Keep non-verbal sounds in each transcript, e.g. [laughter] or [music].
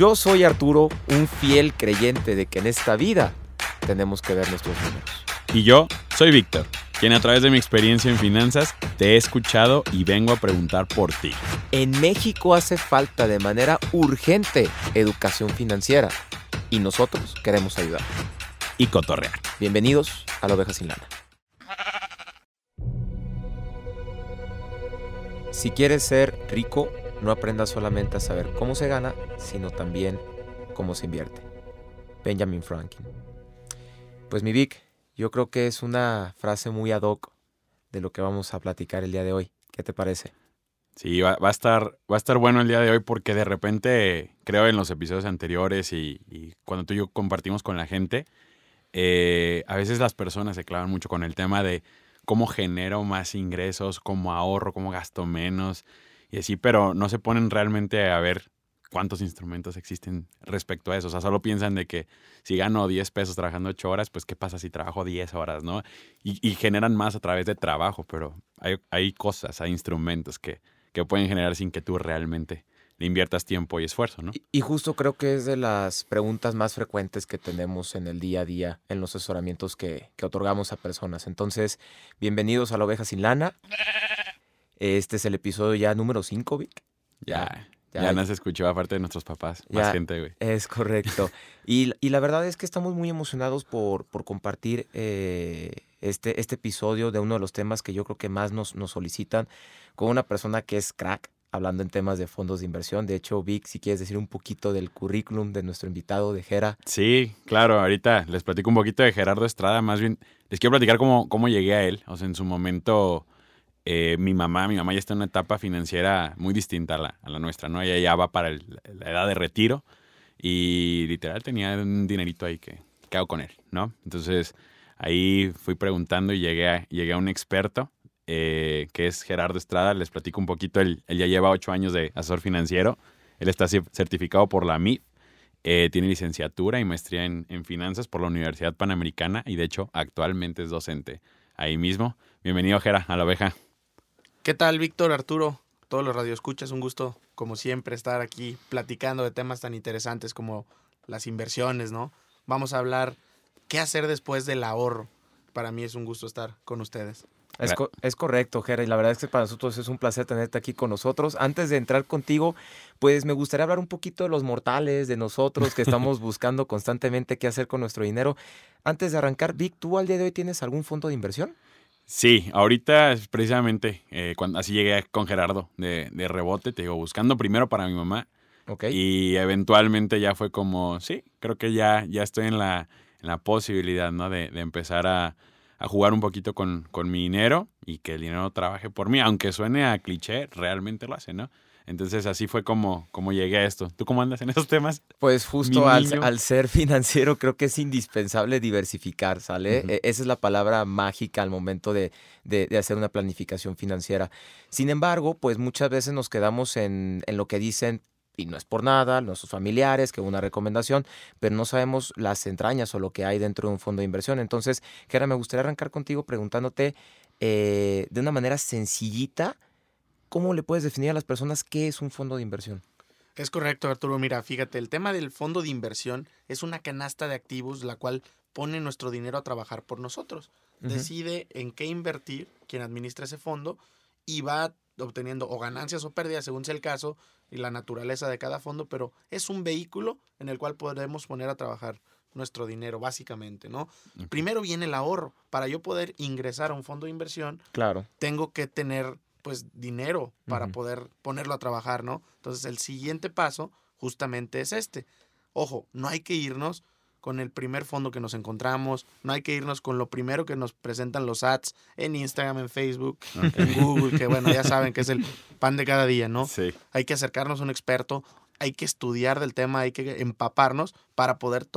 Yo soy Arturo, un fiel creyente de que en esta vida tenemos que ver nuestros números. Y yo soy Víctor, quien a través de mi experiencia en finanzas te he escuchado y vengo a preguntar por ti. En México hace falta de manera urgente educación financiera y nosotros queremos ayudar. Y cotorrear. Bienvenidos a la oveja sin lana. Si quieres ser rico, no aprendas solamente a saber cómo se gana, sino también cómo se invierte. Benjamin Franklin. Pues mi Vic, yo creo que es una frase muy ad hoc de lo que vamos a platicar el día de hoy. ¿Qué te parece? Sí, va, a, estar, va a estar bueno el día de hoy porque de repente, creo en los episodios anteriores y, cuando tú y yo compartimos con la gente, eh, a veces las personas se clavan mucho con el tema de cómo genero más ingresos, cómo ahorro, cómo gasto menos y así, pero no se ponen realmente a ver cuántos instrumentos existen respecto a eso. O sea, solo piensan de que si gano 10 pesos trabajando 8 horas, pues qué pasa si trabajo 10 horas, ¿no? Y, generan más a través de trabajo, pero hay, hay cosas, hay instrumentos que, que pueden generar sin que tú realmente le inviertas tiempo y esfuerzo, ¿no? Y, justo creo que es de las preguntas más frecuentes que tenemos en el día a día, en los asesoramientos que, que otorgamos a personas. Entonces, bienvenidos a la oveja sin lana. Este es el episodio ya número 5, Vic. Ya, ya, ya, nos escuchó aparte de nuestros papás, más gente, güey. Es correcto. [laughs] y, y, la verdad es que estamos muy emocionados por, por compartir eh, este, este episodio de uno de los temas que yo creo que más nos, nos solicitan con una persona que es crack, hablando en temas de fondos de inversión. De hecho, Vic, si quieres decir un poquito del currículum de nuestro invitado de Gera. Sí, claro, ahorita les platico un poquito de Gerardo Estrada, más bien les quiero platicar cómo, cómo llegué a él. O sea, en su momento, eh, mi mamá, mi mamá ya está en una etapa financiera muy distinta a la, nuestra, ¿no? Ella ya va para la edad de retiro y literal tenía un dinerito ahí que, ¿qué hago con él, no? Entonces, ahí fui preguntando y llegué a, llegué a un experto eh, que es Gerardo Estrada. Les platico un poquito. Él, ya lleva ocho años de asesor financiero. Él está certificado por la MIF. Eh, tiene licenciatura y maestría en, finanzas por la Universidad Panamericana y de hecho actualmente es docente ahí mismo. Bienvenido, Gera, a la oveja. ¿Qué tal, Víctor, Arturo? Todos los radioescuchas, un gusto, como siempre, estar aquí platicando de temas tan interesantes como las inversiones, ¿no? Vamos a hablar qué hacer después del ahorro. Para mí es un gusto estar con ustedes. Es, correcto, Jerry. La verdad es que para nosotros es un placer tenerte aquí con nosotros. Antes de entrar contigo, pues me gustaría hablar un poquito de los mortales, de nosotros que estamos [laughs] buscando constantemente qué hacer con nuestro dinero. Antes de arrancar, Vic, ¿tú al día de hoy tienes algún fondo de inversión? Sí, ahorita precisamente, eh, cuando, así llegué con Gerardo de, rebote, te digo, buscando primero para mi mamá. Okay. Y eventualmente ya fue como, sí, creo que ya, ya estoy en la, en la posibilidad, ¿no? de empezar a, a jugar un poquito con, con mi dinero y que el dinero trabaje por mí, aunque suene a cliché, realmente lo hace, ¿no? Entonces así fue como, como llegué a esto. ¿Tú cómo andas en esos temas? Pues justo al, ser [laughs] financiero creo que es indispensable diversificar, ¿sale? E, esa es la palabra mágica al momento de, de, hacer una planificación financiera. Sin embargo, pues muchas veces nos quedamos en, en lo que dicen y no es por nada, nuestros familiares, que una recomendación, pero no sabemos las entrañas o lo que hay dentro de un fondo de inversión. Entonces, Kera, me gustaría arrancar contigo preguntándote eh, de una manera sencillita, ¿cómo le puedes definir a las personas qué es un fondo de inversión? Es correcto, Arturo. Mira, fíjate, el tema del fondo de inversión es una canasta de activos la cual pone nuestro dinero a trabajar por nosotros. Decide en qué invertir quien administra ese fondo y va obteniendo o ganancias o pérdidas, según sea el caso, y la naturaleza de cada fondo, pero es un vehículo en el cual podemos poner a trabajar nuestro dinero, básicamente, ¿no? Primero viene el ahorro. Para yo poder ingresar a un fondo de inversión, claro. tengo que tener, pues, dinero para poder ponerlo a trabajar, ¿no? Entonces, el siguiente paso justamente es este. Ojo, no hay que irnos con el primer fondo que nos encontramos, no hay que irnos con lo primero que nos presentan los ads en Instagram, en Facebook, en Google, que bueno, ya saben que es el pan de cada día, ¿no? Sí. Hay que acercarnos a un experto, hay que estudiar del tema, hay que empaparnos para poder,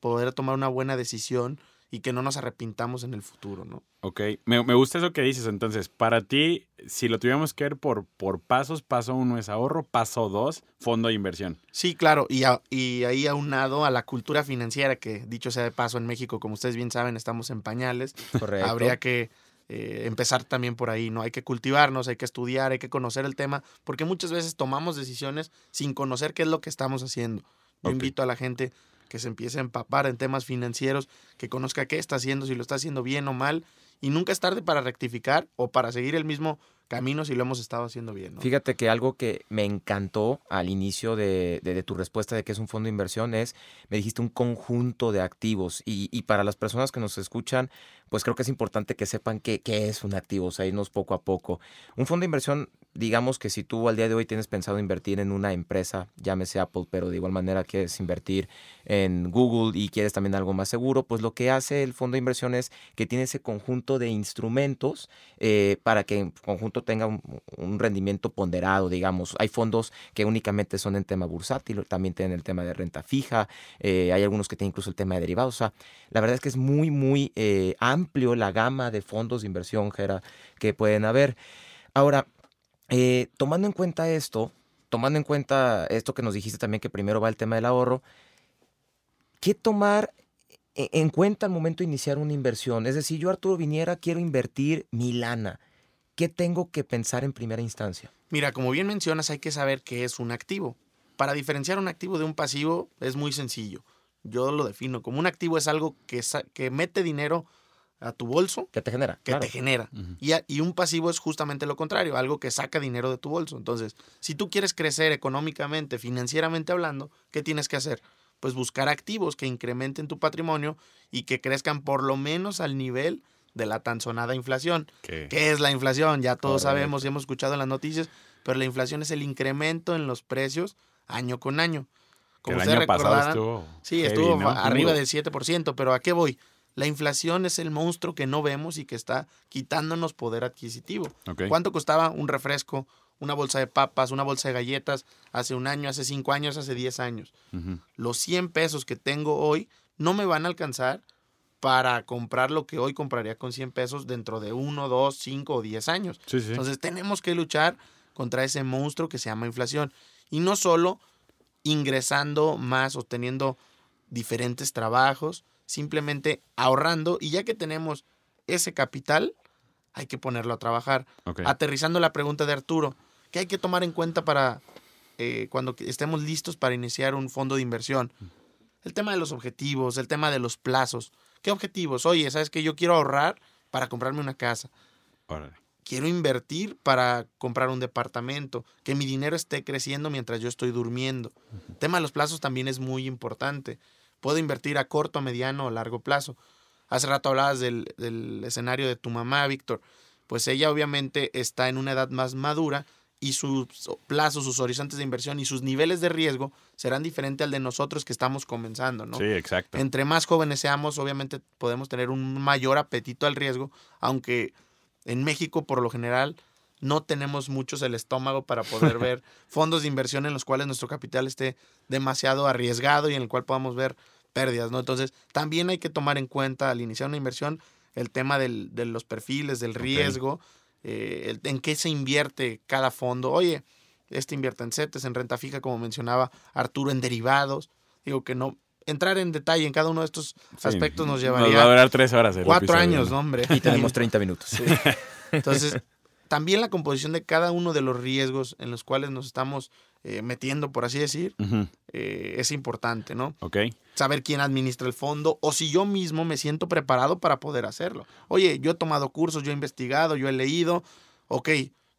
poder tomar una buena decisión y que no nos arrepintamos en el futuro, ¿no? Ok, me, me, gusta eso que dices. Entonces, para ti, si lo tuviéramos que ver por, por pasos, paso uno es ahorro, paso dos, fondo de inversión. Sí, claro, y, y ahí aunado a la cultura financiera, que dicho sea de paso, en México, como ustedes bien saben, estamos en pañales. Correcto. Habría que eh, empezar también por ahí, ¿no? Hay que cultivarnos, hay que estudiar, hay que conocer el tema, porque muchas veces tomamos decisiones sin conocer qué es lo que estamos haciendo. Yo invito a la gente que se empiece a empapar en temas financieros, que conozca qué está haciendo, si lo está haciendo bien o mal, y nunca es tarde para rectificar o para seguir el mismo camino si lo hemos estado haciendo bien. Fíjate que algo que me encantó al inicio de, tu respuesta de que es un fondo de inversión es, me dijiste un conjunto de activos y, y para las personas que nos escuchan, pues creo que es importante que sepan qué, qué es un activo, o sea, irnos poco a poco. Un fondo de inversión digamos que si tú al día de hoy tienes pensado invertir en una empresa, llámese Apple, pero de igual manera quieres invertir en Google y quieres también algo más seguro, pues lo que hace el fondo de inversión es que tiene ese conjunto de instrumentos eh, para que en conjunto tenga un, rendimiento ponderado, digamos. Hay fondos que únicamente son en tema bursátil, también tienen el tema de renta fija, eh, hay algunos que tienen incluso el tema de derivados. O sea, la verdad es que es muy, muy eh, amplio la gama de fondos de inversión, que pueden haber. Ahora, eh, tomando en cuenta esto, tomando en cuenta esto que nos dijiste también que primero va el tema del ahorro, ¿qué tomar e-, en cuenta al momento de iniciar una inversión? Es decir, yo Arturo Viniera quiero invertir mi lana. ¿Qué tengo que pensar en primera instancia? Mira, como bien mencionas, hay que saber qué es un activo. Para diferenciar un activo de un pasivo es muy sencillo. Yo lo defino como un activo es algo que, que mete dinero a tu bolso. Que te genera. Que te genera. y, y, un pasivo es justamente lo contrario, algo que saca dinero de tu bolso. Entonces, si tú quieres crecer económicamente, financieramente hablando, ¿qué tienes que hacer? Pues buscar activos que incrementen tu patrimonio y que crezcan por lo menos al nivel de la tan sonada inflación. ¿Qué, es la inflación? Ya todos sabemos y hemos escuchado en las noticias, pero la inflación es el incremento en los precios año con año. Como el año pasado estuvo Sí, estuvo arriba del 7%, pero ¿a qué voy? La inflación es el monstruo que no vemos y que está quitándonos poder adquisitivo. ¿Cuánto costaba un refresco, una bolsa de papas, una bolsa de galletas hace un año, hace cinco años, hace diez años? Los 100 pesos que tengo hoy no me van a alcanzar para comprar lo que hoy compraría con 100 pesos dentro de uno, dos, cinco o diez años. Entonces tenemos que luchar contra ese monstruo que se llama inflación. Y no solo ingresando más o teniendo diferentes trabajos, simplemente ahorrando y ya que tenemos ese capital, hay que ponerlo a trabajar. Aterrizando la pregunta de Arturo, ¿qué hay que tomar en cuenta para eh, cuando estemos listos para iniciar un fondo de inversión? El tema de los objetivos, el tema de los plazos. ¿Qué objetivos? Oye, ¿sabes que Yo quiero ahorrar para comprarme una casa. Quiero invertir para comprar un departamento, que mi dinero esté creciendo mientras yo estoy durmiendo. El tema de los plazos también es muy importante. Puedo invertir a corto, mediano o largo plazo. Hace rato hablabas del, escenario de tu mamá, Víctor. Pues ella obviamente está en una edad más madura y sus plazos, sus horizontes de inversión y sus niveles de riesgo serán diferentes al de nosotros que estamos comenzando, ¿no? Sí, exacto. Entre más jóvenes seamos, obviamente podemos tener un mayor apetito al riesgo, aunque en México por lo general no tenemos muchos el estómago para poder [laughs] ver fondos de inversión en los cuales nuestro capital esté demasiado arriesgado y en el cual podamos ver pérdidas, ¿no? Entonces, también hay que tomar en cuenta al iniciar una inversión el tema del, de los perfiles, del riesgo, eh, en qué se invierte cada fondo. Oye, este invierte en CETES, en renta fija, como mencionaba Arturo, en derivados. Digo que no, entrar en detalle en cada uno de estos aspectos nos llevaría... Nos va a durar tres horas. cuatro años, ¿no? hombre. Y tenemos [laughs] 30 minutos. Entonces, también la composición de cada uno de los riesgos en los cuales nos estamos eh, metiendo, por así decir, eh, es importante, ¿no? Ok. Saber quién administra el fondo o si yo mismo me siento preparado para poder hacerlo. Oye, yo he tomado cursos, yo he investigado, yo he leído. Ok,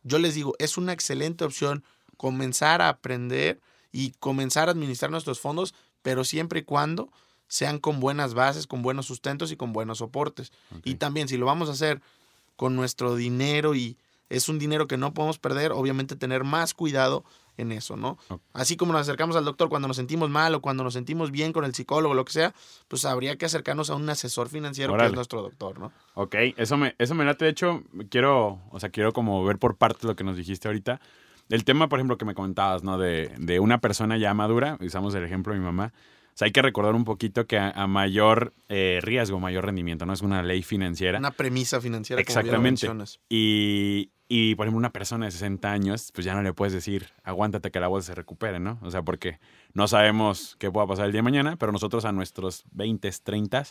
yo les digo, es una excelente opción comenzar a aprender y comenzar a administrar nuestros fondos, pero siempre y cuando sean con buenas bases, con buenos sustentos y con buenos soportes. Y también si lo vamos a hacer con nuestro dinero y es un dinero que no podemos perder, obviamente tener más cuidado en eso, ¿no? Así como nos acercamos al doctor cuando nos sentimos mal o cuando nos sentimos bien con el psicólogo, lo que sea, pues habría que acercarnos a un asesor financiero que es nuestro doctor, ¿no? Ok, eso me, eso me late, de hecho, quiero, o sea, quiero como ver por parte lo que nos dijiste ahorita. El tema, por ejemplo, que me comentabas, ¿no? De, de una persona ya madura, usamos el ejemplo de mi mamá, o sea, hay que recordar un poquito que a, mayor eh, riesgo, mayor rendimiento, ¿no? Es una ley financiera. Una premisa financiera. Exactamente. Como y, y, por ejemplo, una persona de 60 años, pues ya no le puedes decir, aguántate que la bolsa se recupere, ¿no? O sea, porque no sabemos qué pueda pasar el día de mañana, pero nosotros a nuestros 20, 30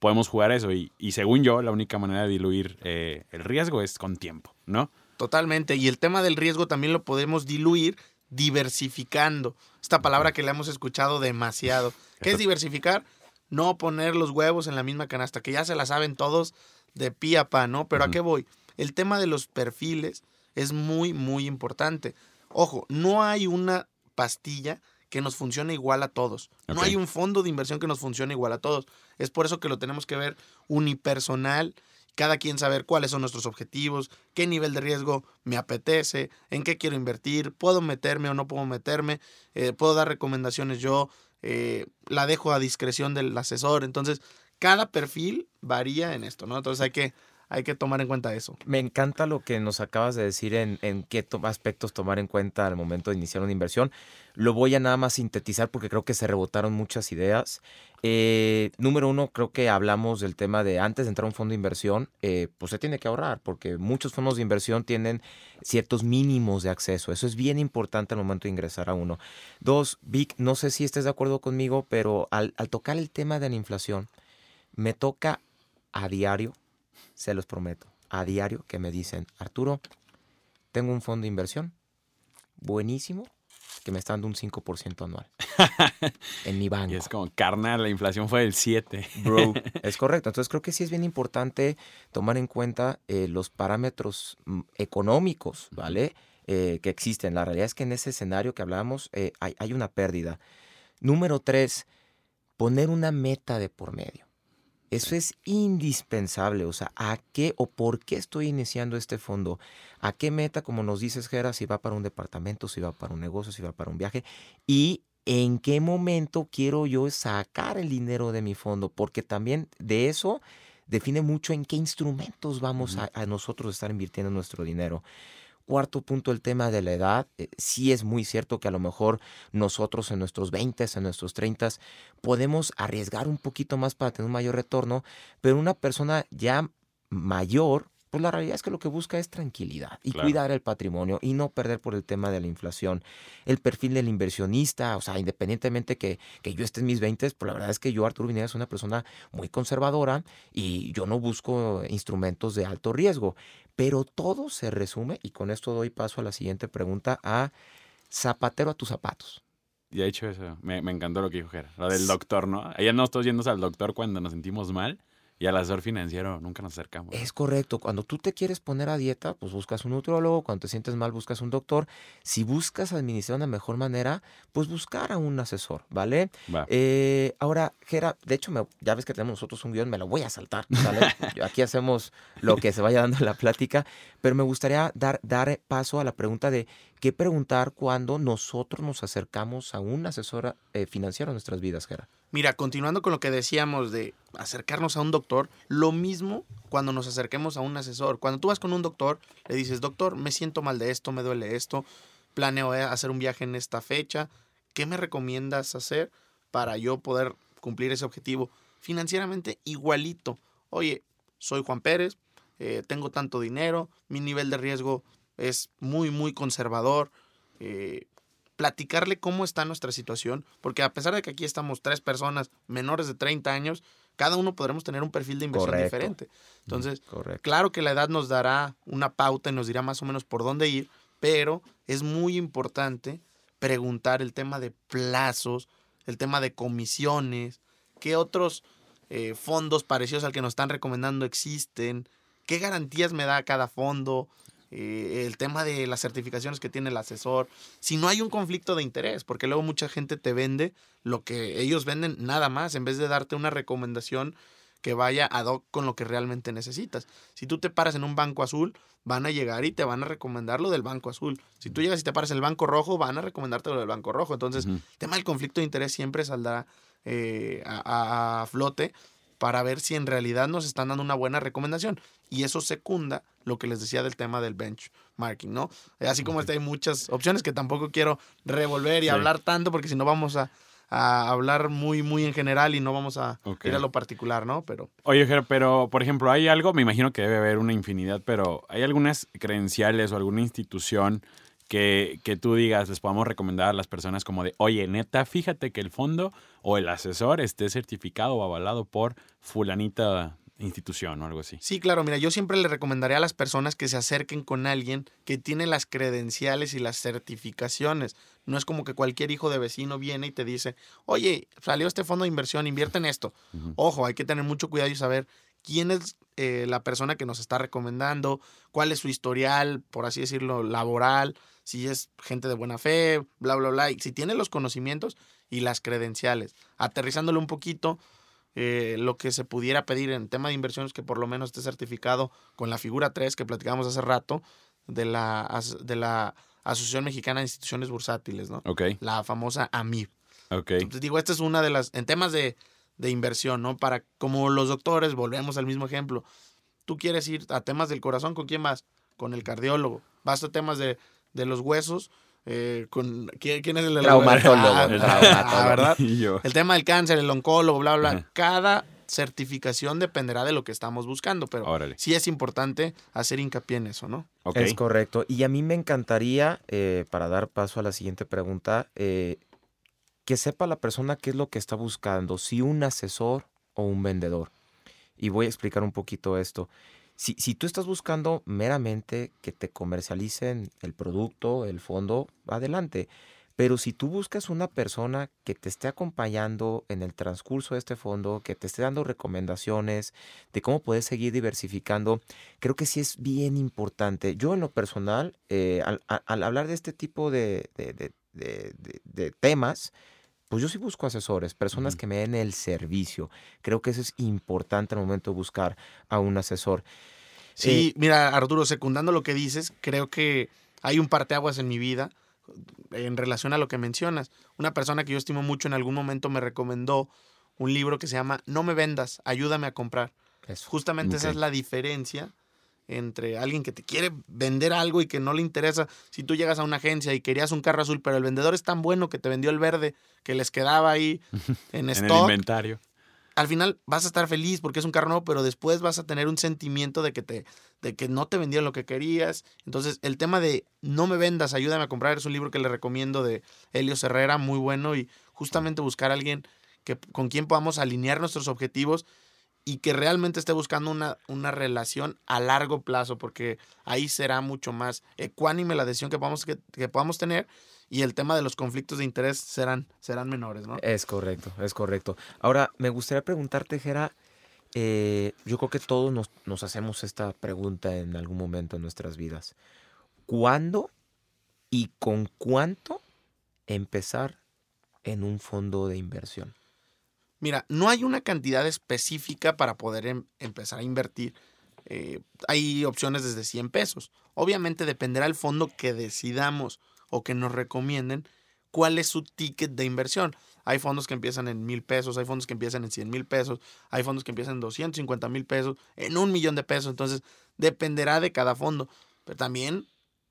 podemos jugar eso. Y, y según yo, la única manera de diluir eh, el riesgo es con tiempo, ¿no? Totalmente. Y el tema del riesgo también lo podemos diluir diversificando. Esta palabra que le hemos escuchado demasiado. ¿Qué es diversificar? No poner los huevos en la misma canasta, que ya se la saben todos de pie a pa, ¿no? Pero ¿a qué voy? El tema de los perfiles es muy, muy importante. Ojo, no hay una pastilla que nos funcione igual a todos. No hay un fondo de inversión que nos funcione igual a todos. Es por eso que lo tenemos que ver unipersonal, cada quien saber cuáles son nuestros objetivos, qué nivel de riesgo me apetece, en qué quiero invertir, puedo meterme o no puedo meterme, eh, puedo dar recomendaciones yo, eh, la dejo a discreción del asesor. Entonces, cada perfil varía en esto, ¿no? Entonces hay que hay que tomar en cuenta eso. Me encanta lo que nos acabas de decir en, qué aspectos tomar en cuenta al momento de iniciar una inversión. Lo voy a nada más sintetizar porque creo que se rebotaron muchas ideas. Eh, número uno, creo que hablamos del tema de antes de entrar a un fondo de inversión, eh, pues se tiene que ahorrar porque muchos fondos de inversión tienen ciertos mínimos de acceso. Eso es bien importante al momento de ingresar a uno. Dos, Vic, no sé si estés de acuerdo conmigo, pero al tocar el tema de la inflación, me toca a diario se los prometo, a diario que me dicen, Arturo, tengo un fondo de inversión buenísimo que me está dando un 5% anual [laughs] en mi banco. Y es como, carnal, la inflación fue del 7. [laughs] Bro, es [laughs] correcto. Entonces creo que sí es bien importante tomar en cuenta eh, los parámetros mm, económicos, ¿vale? Eh, que existen. La realidad es que en ese escenario que hablábamos eh, hay, hay una pérdida. Número tres, poner una meta de por medio. Eso es indispensable, o sea, ¿a qué o por qué estoy iniciando este fondo? ¿A qué meta, como nos dices, Gera, si va para un departamento, si va para un negocio, si va para un viaje? Y en qué momento quiero yo sacar el dinero de mi fondo, porque también de eso define mucho en qué instrumentos vamos a, a nosotros estar invirtiendo nuestro dinero. Cuarto punto, el tema de la edad. Eh, sí es muy cierto que a lo mejor nosotros en nuestros 20, en nuestros 30, podemos arriesgar un poquito más para tener un mayor retorno, pero una persona ya mayor, pues la realidad es que lo que busca es tranquilidad y cuidar el patrimonio y no perder por el tema de la inflación. El perfil del inversionista, o sea, independientemente que, que yo esté en mis 20, pues la verdad es que yo, Arturo Vinegas, soy una persona muy conservadora y yo no busco instrumentos de alto riesgo. Pero todo se resume, y con esto doy paso a la siguiente pregunta, a zapatero a tus zapatos. Ya he hecho eso. Me, me encantó lo que dijo Jera. La del doctor, ¿no? Ella no estoy yendo al doctor cuando nos sentimos mal y al asesor financiero nunca nos acercamos. Es correcto. Cuando tú te quieres poner a dieta, pues buscas un nutriólogo. Cuando te sientes mal, buscas un doctor. Si buscas administrar de una mejor manera, pues buscar a un asesor, ¿vale? Eh, ahora, Gera, de hecho, ya ves que tenemos nosotros un guion, me lo voy a saltar, ¿vale? [laughs] Aquí hacemos lo que se vaya dando en la plática, pero me gustaría dar, dar paso a la pregunta de qué preguntar cuando nosotros nos acercamos a un asesor eh, financiero en nuestras vidas, Gera. Mira, continuando con lo que decíamos de acercarnos a un doctor, lo mismo cuando nos acerquemos a un asesor. Cuando tú vas con un doctor, le dices, doctor, me siento mal de esto, me duele esto, planeo eh, hacer un viaje en esta fecha, ¿qué me recomiendas hacer para yo poder cumplir ese objetivo? Financieramente igualito. Oye, soy Juan Pérez, eh, tengo tanto dinero, mi nivel de riesgo es muy, muy conservador. Eh, platicarle cómo está nuestra situación, porque a pesar de que aquí estamos tres personas menores de 30 años, cada uno podremos tener un perfil de inversión diferente. Entonces, claro que la edad nos dará una pauta y nos dirá más o menos por dónde ir, pero es muy importante preguntar el tema de plazos, el tema de comisiones, qué otros eh, fondos parecidos al que nos están recomendando existen, qué garantías me da cada fondo, eh, el tema de las certificaciones que tiene el asesor, si no hay un conflicto de interés, porque luego mucha gente te vende lo que ellos venden nada más, en vez de darte una recomendación que vaya ad hoc con lo que realmente necesitas. Si tú te paras en un banco azul, van a llegar y te van a recomendar lo del banco azul. Si tú llegas y te paras en el banco rojo, van a recomendarte lo del banco rojo. Entonces, el tema del conflicto de interés siempre saldrá eh, a, a flote para ver si en realidad nos están dando una buena recomendación. Y eso secunda lo que les decía del tema del benchmarking, ¿no? Así como está, hay muchas opciones que tampoco quiero revolver y hablar tanto porque si no vamos a, hablar muy, muy en general y no vamos a ir a lo particular, ¿no? Pero... Oye, pero por ejemplo, hay algo, me imagino que debe haber una infinidad, pero ¿hay algunas credenciales o alguna institución que, que, tú digas, les podamos recomendar a las personas como de, oye, neta, fíjate que el fondo o el asesor esté certificado o avalado por fulanita institución o algo así. Sí, claro, mira, yo siempre le recomendaría a las personas que se acerquen con alguien que tiene las credenciales y las certificaciones. No es como que cualquier hijo de vecino viene y te dice, oye, salió este fondo de inversión, invierte en esto. Ojo, hay que tener mucho cuidado y saber quién es eh, la persona que nos está recomendando, cuál es su historial, por así decirlo, laboral, si es gente de buena fe, bla, bla, bla. Y si tiene los conocimientos y las credenciales. Aterrizándolo un poquito, eh, lo que se pudiera pedir en tema de inversiones que por lo menos esté certificado con la figura 3 que platicamos hace rato de la, de la Asociación Mexicana de Instituciones Bursátiles, ¿no? Ok. La famosa AMIB. Ok. Entonces digo, esta es una de las, en temas de, de inversión, ¿no? Para, como los doctores, volvemos al mismo ejemplo. Tú quieres ir a temas del corazón, ¿con quién vas? Con el cardiólogo. Vas a temas de, de los huesos, eh, con, ¿quién, ¿quién, es el traumatólogo? Ah, ah, ¿verdad? [laughs] El tema del cáncer, el oncólogo, bla, bla, bla. Cada certificación dependerá de lo que estamos buscando, pero sí es importante hacer hincapié en eso, ¿no? Es correcto. Y a mí me encantaría, eh, para dar paso a la siguiente pregunta, eh, que sepa la persona qué es lo que está buscando, si un asesor o un vendedor. Y voy a explicar un poquito esto. Si, si, tú estás buscando meramente que te comercialicen el producto, el fondo, adelante. Pero si tú buscas una persona que te esté acompañando en el transcurso de este fondo, que te esté dando recomendaciones de cómo puedes seguir diversificando, creo que sí es bien importante. Yo en lo personal, eh, al, hablar de este tipo de, de, de, temas, pues yo sí busco asesores, personas que me den el servicio. Creo que eso es importante al momento de buscar a un asesor. Sí, mira, Arturo, secundando lo que dices, creo que hay un parteaguas en mi vida en relación a lo que mencionas. Una persona que yo estimo mucho en algún momento me recomendó un libro que se llama No me vendas, ayúdame a comprar. Justamente esa es la diferencia entre alguien que te quiere vender algo y que no le interesa. Si tú llegas a una agencia y querías un carro azul, pero el vendedor es tan bueno que te vendió el verde que les quedaba ahí [laughs] en stock. en el inventario. Al final vas a estar feliz porque es un carro nuevo, pero después vas a tener un sentimiento de que, te, de que no te vendieron lo que querías. Entonces, el tema de no me vendas, ayúdame a comprar, es un libro que le recomiendo de Helio Herrera, muy bueno, y justamente buscar a alguien que, con quien podamos alinear nuestros objetivos y que realmente esté buscando una, una relación a largo plazo, porque ahí será mucho más ecuánime la decisión que podamos, que, podamos tener y el tema de los conflictos de interés serán, serán menores, ¿no? Es correcto, es correcto. Ahora, me gustaría preguntarte, Gera, eh, yo creo que todos nos, nos hacemos esta pregunta en algún momento en nuestras vidas. ¿Cuándo y con cuánto empezar en un fondo de inversión? Mira, no hay una cantidad específica para poder em, empezar a invertir. Eh, hay opciones desde 100 pesos. Obviamente dependerá el fondo que decidamos o que nos recomienden cuál es su ticket de inversión. Hay fondos que empiezan en mil pesos, hay fondos que empiezan en 100 mil pesos, hay fondos que empiezan en 250 mil pesos, en un millón de pesos. Entonces, dependerá de cada fondo. Pero también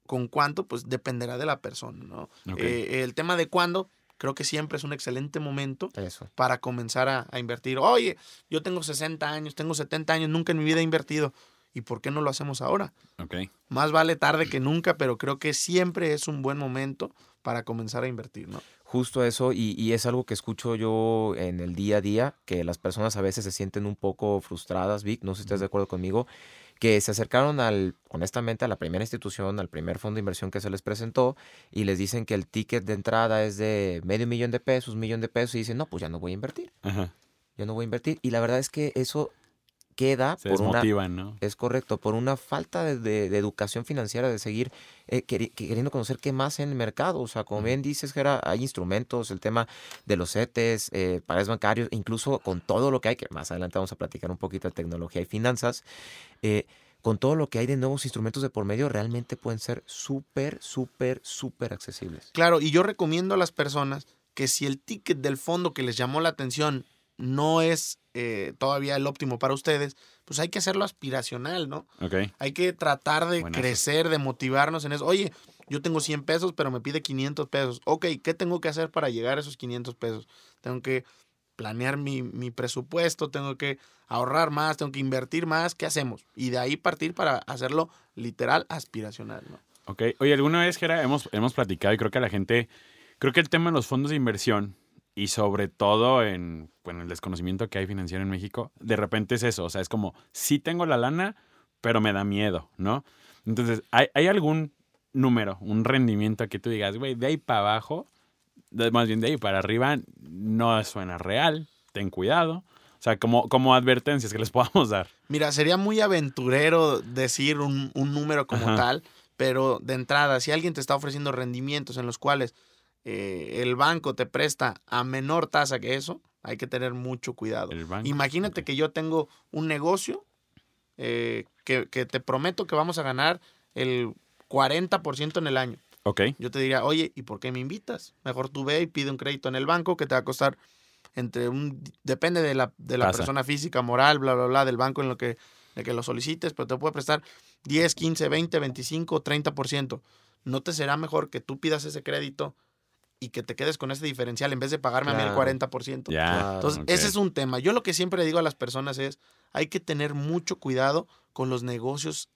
con cuánto, pues dependerá de la persona, ¿no? Eh, el tema de cuándo, creo que siempre es un excelente momento para comenzar a, invertir. Oye, yo tengo 60 años, tengo 70 años, nunca en mi vida he invertido. ¿Y por qué no lo hacemos ahora? Okay. Más vale tarde que nunca, pero creo que siempre es un buen momento para comenzar a invertir, ¿no? Justo eso, y, y, es algo que escucho yo en el día a día, que las personas a veces se sienten un poco frustradas, Vic, no sé si estás de acuerdo conmigo, que se acercaron al, honestamente, a la primera institución, al primer fondo de inversión que se les presentó y les dicen que el ticket de entrada es de medio millón de pesos, un millón de pesos y dicen, no, pues ya no voy a invertir. Ajá. Ya no voy a invertir. Y la verdad es que eso queda por una ¿no? es correcto por una falta de, educación financiera de seguir eh, queriendo conocer qué más en el mercado o sea como bien dices Gera, hay instrumentos el tema de los CETES eh, pares bancarios incluso con todo lo que hay que más adelante vamos a platicar un poquito de tecnología y finanzas eh, con todo lo que hay de nuevos instrumentos de por medio, realmente pueden ser súper, súper, súper accesibles. Claro, y yo recomiendo a las personas que si el ticket del fondo que les llamó la atención no es eh, todavía el óptimo para ustedes, pues hay que hacerlo aspiracional, ¿no? Okay. Hay que tratar de crecer, de motivarnos en eso. Oye, yo tengo 100 pesos, pero me pide 500 pesos. Ok, ¿qué tengo que hacer para llegar a esos 500 pesos? Tengo que planear mi, mi presupuesto, tengo que ahorrar más, tengo que invertir más, ¿qué hacemos? Y de ahí partir para hacerlo literal aspiracional, ¿no? Ok, oye, alguna vez, Gera, hemos, hemos platicado y creo que a la gente, creo que el tema de los fondos de inversión y sobre todo en bueno, el desconocimiento que hay financiero en México, de repente es eso, o sea, es como, sí tengo la lana, pero me da miedo, ¿no? Entonces, ¿hay, hay algún número, un rendimiento que tú digas, güey, de ahí para abajo, más bien de ahí para arriba, no suena real, ten cuidado? O sea, como, como advertencias que les [laughs] podamos dar. Mira, sería muy aventurero decir un, número como tal, pero de entrada, si alguien te está ofreciendo rendimientos en los cuales eh, el banco te presta a menor tasa que eso, hay que tener mucho cuidado. Imagínate que yo tengo un negocio eh, que, te prometo que vamos a ganar el 40% en el año. Ok. Yo te diría, oye, ¿y por qué me invitas? Mejor tú ve y pide un crédito en el banco que te va a costar entre un... Depende de la, de la persona física, moral, bla, bla, bla, del banco en lo que, de que lo solicites, pero te puede prestar 10, 15, 20, 25, 30%. ¿No te será mejor que tú pidas ese crédito y que te quedes con ese diferencial en vez de pagarme a mí el 40%? Ya, Entonces, ese es un tema. Yo lo que siempre digo a las personas es, hay que tener mucho cuidado con los negocios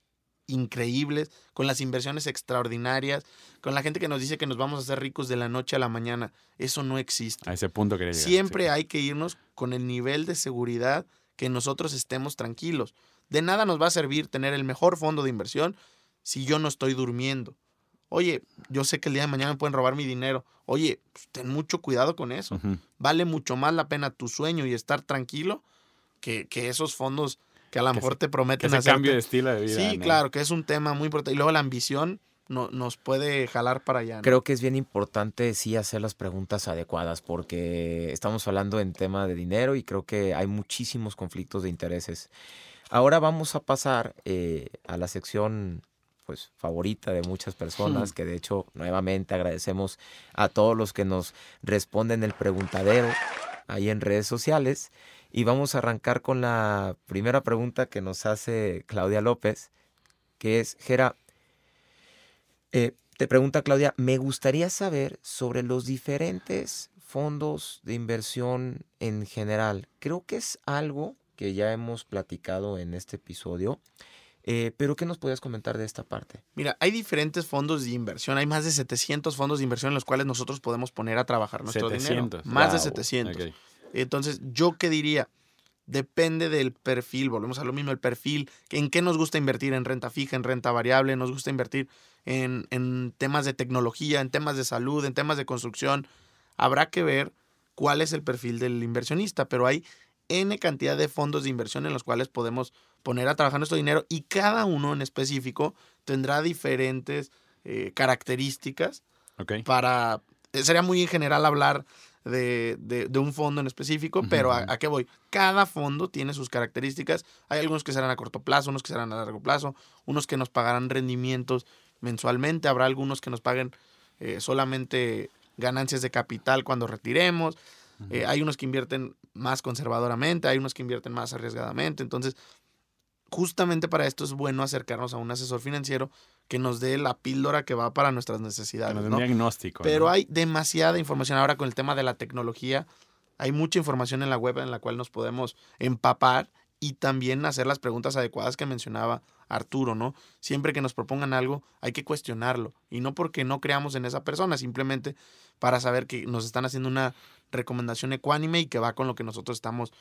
increíbles, con las inversiones extraordinarias, con la gente que nos dice que nos vamos a hacer ricos de la noche a la mañana. Eso no existe. A ese punto quería llegar. Siempre hay que irnos con el nivel de seguridad que nosotros estemos tranquilos. De nada nos va a servir tener el mejor fondo de inversión si yo no estoy durmiendo. Oye, yo sé que el día de mañana me pueden robar mi dinero. Oye, pues, ten mucho cuidado con eso. Vale mucho más la pena tu sueño y estar tranquilo que, que esos fondos que a lo mejor te prometen ese cambio de estilo de vida. Sí, claro, que es un tema muy importante. Y luego la ambición no, nos puede jalar para allá. Creo que es bien importante sí hacer las preguntas adecuadas porque estamos hablando en tema de dinero y creo que hay muchísimos conflictos de intereses. Ahora vamos a pasar eh, a la sección pues favorita de muchas personas, hmm. que de hecho nuevamente agradecemos a todos los que nos responden el preguntadero ahí en redes sociales. Y vamos a arrancar con la primera pregunta que nos hace Claudia López, que es, Gera, eh, te pregunta Claudia, me gustaría saber sobre los diferentes fondos de inversión en general. Creo que es algo que ya hemos platicado en este episodio, eh, pero ¿qué nos podías comentar de esta parte? Mira, hay diferentes fondos de inversión, hay más de 700 fondos de inversión en los cuales nosotros podemos poner a trabajar nuestro dinero. Más de 700. Entonces, ¿yo qué diría? Depende del perfil, volvemos a lo mismo, el perfil, en qué nos gusta invertir, en renta fija, en renta variable, nos gusta invertir en, en temas de tecnología, en temas de salud, en temas de construcción. Habrá que ver cuál es el perfil del inversionista, pero hay N cantidad de fondos de inversión en los cuales podemos poner a trabajar nuestro dinero y cada uno en específico tendrá diferentes eh, características para... Eh, sería muy en general hablar de, de, un fondo en específico, pero a, qué voy? Cada fondo tiene sus características. Hay algunos que serán a corto plazo, unos que serán a largo plazo, unos que nos pagarán rendimientos mensualmente, habrá algunos que nos paguen eh, solamente ganancias de capital cuando retiremos. Eh, hay unos que invierten más conservadoramente, hay unos que invierten más arriesgadamente. Entonces, justamente para esto es bueno acercarnos a un asesor financiero que nos dé la píldora que va para nuestras necesidades. un diagnóstico. Pero hay demasiada información ahora con el tema de la tecnología. Hay mucha información en la web en la cual nos podemos empapar y también hacer las preguntas adecuadas que mencionaba Arturo, ¿no? Siempre que nos propongan algo, hay que cuestionarlo. Y no porque no creamos en esa persona, simplemente para saber que nos están haciendo una recomendación ecuánime y que va con lo que nosotros estamos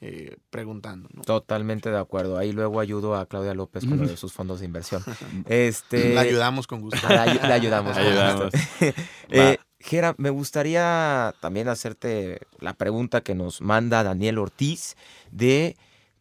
eh, preguntando. Totalmente de acuerdo. Ahí luego ayudo a Claudia López con lo de sus fondos de inversión. [laughs] este, la ayudamos con gusto. La, ayudamos. ayudamos. [laughs] eh, Gera, me gustaría también hacerte la pregunta que nos manda Daniel Ortiz de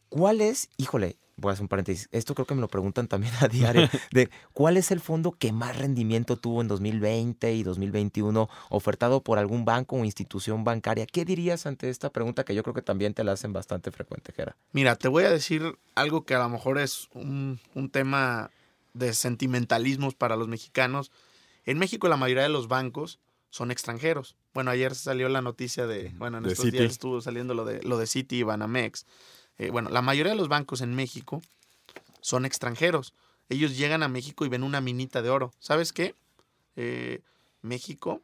cuál es, híjole, voy a hacer un paréntesis, esto creo que me lo preguntan también a diario, [laughs] de cuál es el fondo que más rendimiento tuvo en 2020 y 2021 ofertado por algún banco o institución bancaria. ¿Qué dirías ante esta pregunta que yo creo que también te la hacen bastante frecuente, Jera? Mira, te voy a decir algo que a lo mejor es un, tema de sentimentalismos para los mexicanos. En México la mayoría de los bancos son extranjeros. Bueno, ayer salió la noticia de, bueno, en estos días estuvo saliendo lo de, lo de Citi y Banamex. Eh, bueno, la mayoría de los bancos en México son extranjeros. Ellos llegan a México y ven una minita de oro. ¿Sabes qué? Eh, México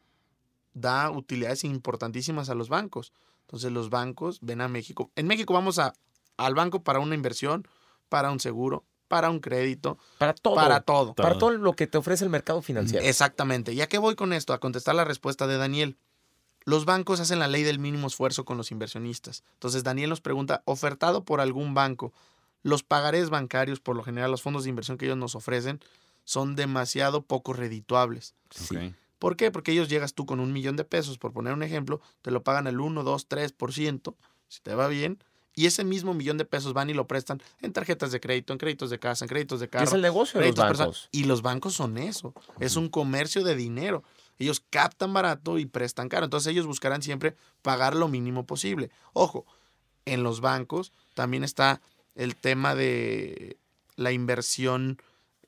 da utilidades importantísimas a los bancos. Entonces los bancos ven a México. En México vamos a, al banco para una inversión, para un seguro, para un crédito. Para todo. Para todo. Para todo lo que te ofrece el mercado financiero. Exactamente. ¿Y a qué voy con esto? A contestar la respuesta de Daniel. Los bancos hacen la ley del mínimo esfuerzo con los inversionistas. Entonces Daniel nos pregunta, ofertado por algún banco, los pagarés bancarios, por lo general los fondos de inversión que ellos nos ofrecen, son demasiado poco redituables. Ok. ¿Por qué? Porque ellos llegas tú con un millón de pesos, por poner un ejemplo, te lo pagan el 1, 2, 3%, si te va bien, y ese mismo millón de pesos van y lo prestan en tarjetas de crédito, en créditos de casa, en créditos de ¿Qué carro. es el negocio de los bancos? Y los bancos son eso, es un comercio de dinero. Ellos captan barato y prestan caro. Entonces ellos buscarán siempre pagar lo mínimo posible. Ojo, en los bancos también está el tema de la inversión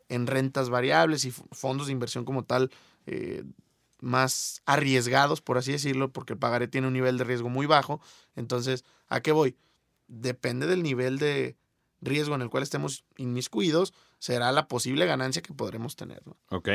en rentas variables y fondos de inversión como tal eh, más arriesgados, por así decirlo, porque el pagaré tiene un nivel de riesgo muy bajo. Entonces, ¿a qué voy? Depende del nivel de riesgo en el cual estemos inmiscuidos, será la posible ganancia que podremos tener. Ok.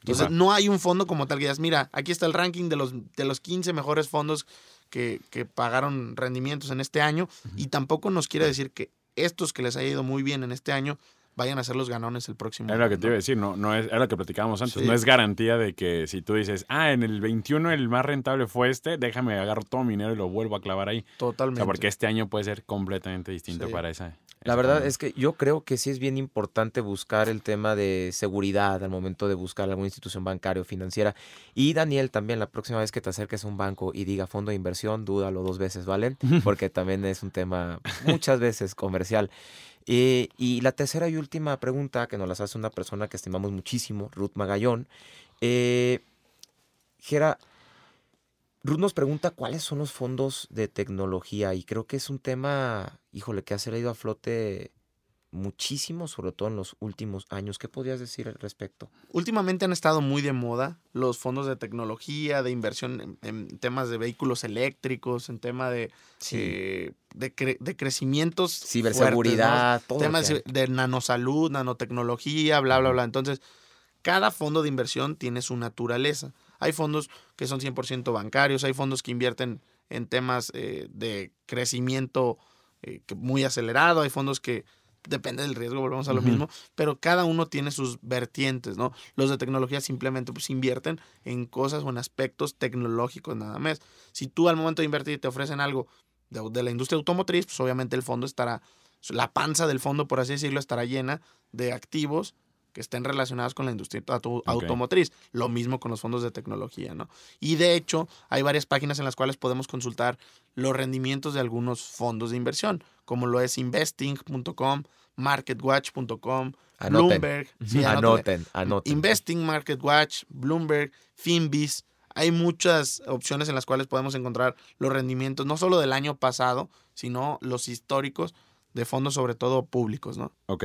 Entonces, no hay un fondo como tal que digas, mira, aquí está el ranking de los, de los 15 mejores fondos que, que pagaron rendimientos en este año y tampoco nos quiere decir que estos que les haya ido muy bien en este año vayan a ser los ganones el próximo Era lo que te iba a decir, no, no es, era lo que platicábamos antes. Sí. No es garantía de que si tú dices, ah, en el 21 el más rentable fue este, déjame agarro todo mi dinero y lo vuelvo a clavar ahí. O Totalmente. sea, porque este año puede ser completamente distinto Sí. para esa. La verdad es que yo creo que sí es bien importante buscar el tema de seguridad al momento de buscar alguna institución bancaria o financiera. Y Daniel, también la próxima vez que te acerques a un banco y diga fondo de inversión, dúdalo dos veces, ¿vale? [laughs] Porque también es un tema muchas veces comercial. Eh, y la tercera y última pregunta que nos las hace una persona que estimamos muchísimo, Ruth Magallón. Eh, Gera, Ruth nos pregunta cuáles son los fondos de tecnología y creo que es un tema, híjole, que ha salido a flote muchísimo, sobre todo en los últimos años. ¿Qué podrías decir al respecto? Últimamente han estado muy de moda los fondos de tecnología, de inversión en, en temas de vehículos eléctricos, en tema de, eh, de, cre- de crecimientos. fuertes, ¿no? Ciberseguridad, todo. lo temas que de nanosalud, nanotecnología, bla, bla, bla. Entonces, cada fondo de inversión tiene su naturaleza. Hay fondos que son 100% bancarios, hay fondos que invierten en temas eh, de crecimiento eh, muy acelerado, hay fondos que depende del riesgo, volvemos a lo mismo, pero cada uno tiene sus vertientes, ¿no? Los de tecnología simplemente pues invierten en cosas o en aspectos tecnológicos nada más. Si tú al momento de invertir te ofrecen algo de, de la industria automotriz, pues obviamente el fondo estará, la panza del fondo, por así decirlo, estará llena de activos que estén relacionados con la industria auto- automotriz. Lo mismo con los fondos de tecnología, ¿no? Y de hecho, hay varias páginas en las cuales podemos consultar los rendimientos de algunos fondos de inversión, como lo es investing.com, marketwatch.com. Bloomberg. sí. Anoten, anoten. Investing, MarketWatch, Bloomberg, Finbis. Hay muchas opciones en las cuales podemos encontrar los rendimientos, no solo del año pasado, sino los históricos de fondos, sobre todo públicos, ¿no? Ok.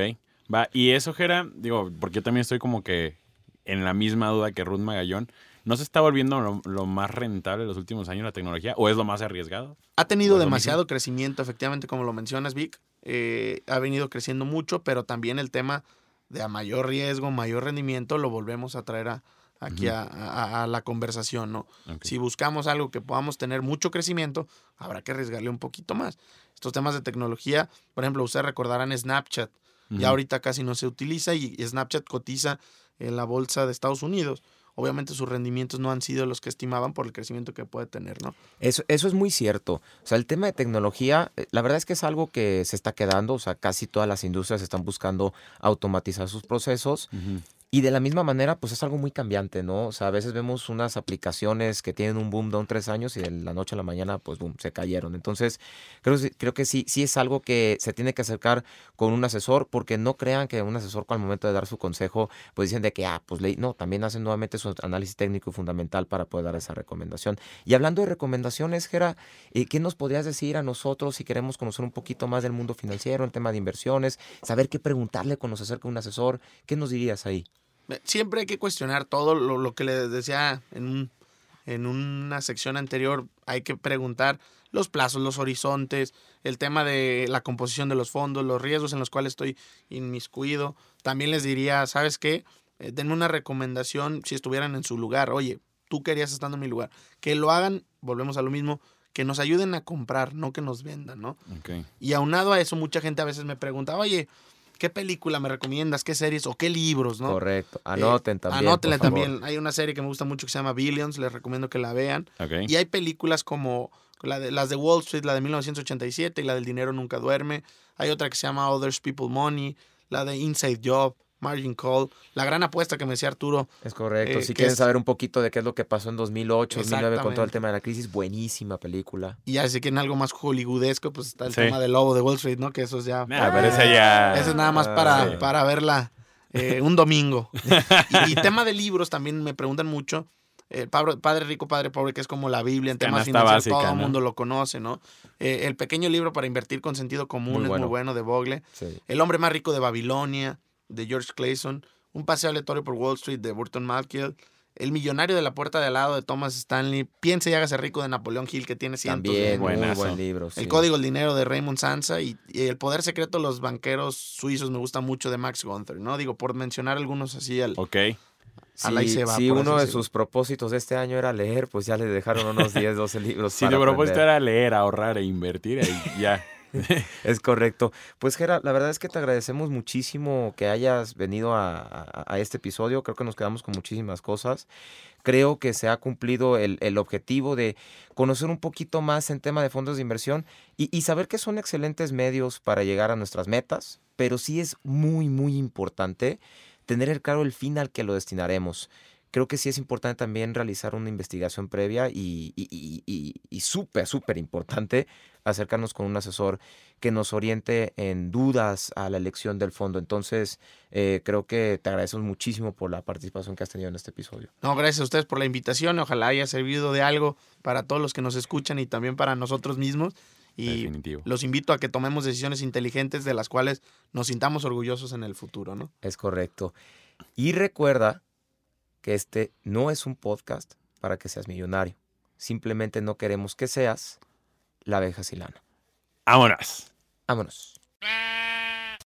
Va, y eso, Jera, digo, porque yo también estoy como que en la misma duda que Ruth Magallón. ¿No se está volviendo lo, lo más rentable en los últimos años la tecnología? ¿O es lo más arriesgado? Ha tenido ¿O es lo demasiado crecimiento, efectivamente, como lo mencionas, Vic. Eh, ha venido creciendo mucho, pero también el tema de a mayor riesgo, mayor rendimiento, lo volvemos a traer a- aquí a, a- a la conversación, ¿no? Si buscamos algo que podamos tener mucho crecimiento, habrá que arriesgarle un poquito más. Estos temas de tecnología, por ejemplo, ustedes recordarán Snapchat. Ya ahorita casi no se utiliza y Snapchat cotiza en la bolsa de Estados Unidos. Obviamente sus rendimientos no han sido los que estimaban por el crecimiento que puede tener, ¿no? Eso, eso es muy cierto. O sea, el tema de tecnología, eh, la verdad es que es algo que se está quedando. O sea, casi todas las industrias están buscando automatizar sus procesos. Y de la misma manera, pues es algo muy cambiante, ¿no? O sea, a veces vemos unas aplicaciones que tienen un boom de un tres años y de la noche a la mañana, pues boom, se cayeron. Entonces, creo, creo que sí, sí es algo que se tiene que acercar con un asesor, porque no crean que un asesor al momento de dar su consejo, pues dicen de que, ah, pues leí, no, también hacen nuevamente su análisis técnico y fundamental para poder dar esa recomendación. Y hablando de recomendaciones, Gera, eh, ¿qué nos podrías decir a nosotros si queremos conocer un poquito más del mundo financiero, el tema de inversiones, saber qué preguntarle cuando se acerca un asesor? ¿Qué nos dirías ahí? Siempre hay que cuestionar todo lo, lo que les decía en, un- en una sección anterior. Hay que preguntar los plazos, los horizontes, el tema de la composición de los fondos, los riesgos en los cuales estoy inmiscuido. También les diría, ¿sabes qué? Eh, denme una recomendación si estuvieran en su lugar. Oye, tú querías estando en mi lugar. Que lo hagan, volvemos a lo mismo, que nos ayuden a comprar, no que nos vendan, ¿no? Ok. Y aunado a eso, mucha gente a veces me pregunta, oye, ¿qué película me recomiendas? ¿Qué series o qué libros? ¿no? Correcto. Anoten también. Anótenle también. Hay una serie que me gusta mucho que se llama Billions, les recomiendo que la vean. Y hay películas como la de, las de Wall Street, la de 1987 y la del Dinero Nunca Duerme. Hay otra que se llama Others People Money, la de Inside Job. Margin Call, la gran apuesta que me decía Arturo. Es correcto. Eh, si quieren saber un poquito de qué es lo que pasó en 2008, 2009 con todo el tema de la crisis, buenísima película. Y ya si quieren algo más hollywoodesco, pues está el tema del lobo de Wall Street, ¿no? Que eso es ya. Ah, pero ese ya. Eso es nada más para, ah, para verla eh, un domingo. [laughs] y, tema de libros también me preguntan mucho. El padre, Rico, Padre Pobre, que es como la Biblia en temas financieros, todo el mundo lo conoce, ¿no? Eh, el pequeño libro para invertir con sentido común es muy bueno de Bogle. El hombre más rico de Babilonia de George Clayson, Un paseo aleatorio por Wall Street de Burton Malkiel, El millonario de la puerta de al lado de Thomas Stanley, Piense y hágase rico de Napoleón Hill, que tiene cientos También, muy buen libro. El código del dinero de Raymond Sansa y, El poder secreto de los banqueros suizos me gusta mucho de Max Gunther, ¿no? Digo, por mencionar algunos así al... Ok. Si uno de sus propósitos de este año era leer, pues ya le dejaron unos 10, 12 libros. [laughs] Si tu propósito era leer, ahorrar e invertir, ahí ya. [laughs] es correcto. Pues Gera, la verdad es que te agradecemos muchísimo que hayas venido a, este episodio. Creo que nos quedamos con muchísimas cosas. Creo que se ha cumplido el, objetivo de conocer un poquito más en tema de fondos de inversión y, saber que son excelentes medios para llegar a nuestras metas, pero sí es muy, muy importante tener el claro el fin al que lo destinaremos creo que sí es importante también realizar una investigación previa y, súper, súper importante acercarnos con un asesor que nos oriente en dudas a la elección del fondo. Entonces, eh, creo que te agradecemos muchísimo por la participación que has tenido en este episodio. No, gracias a ustedes por la invitación. Ojalá haya servido de algo para todos los que nos escuchan y también para nosotros mismos. Y los invito a que tomemos decisiones inteligentes de las cuales nos sintamos orgullosos en el futuro, ¿no? Es correcto. Y recuerda que este no es un podcast para que seas millonario. Simplemente no queremos que seas la abeja silana. Vámonos. Vámonos.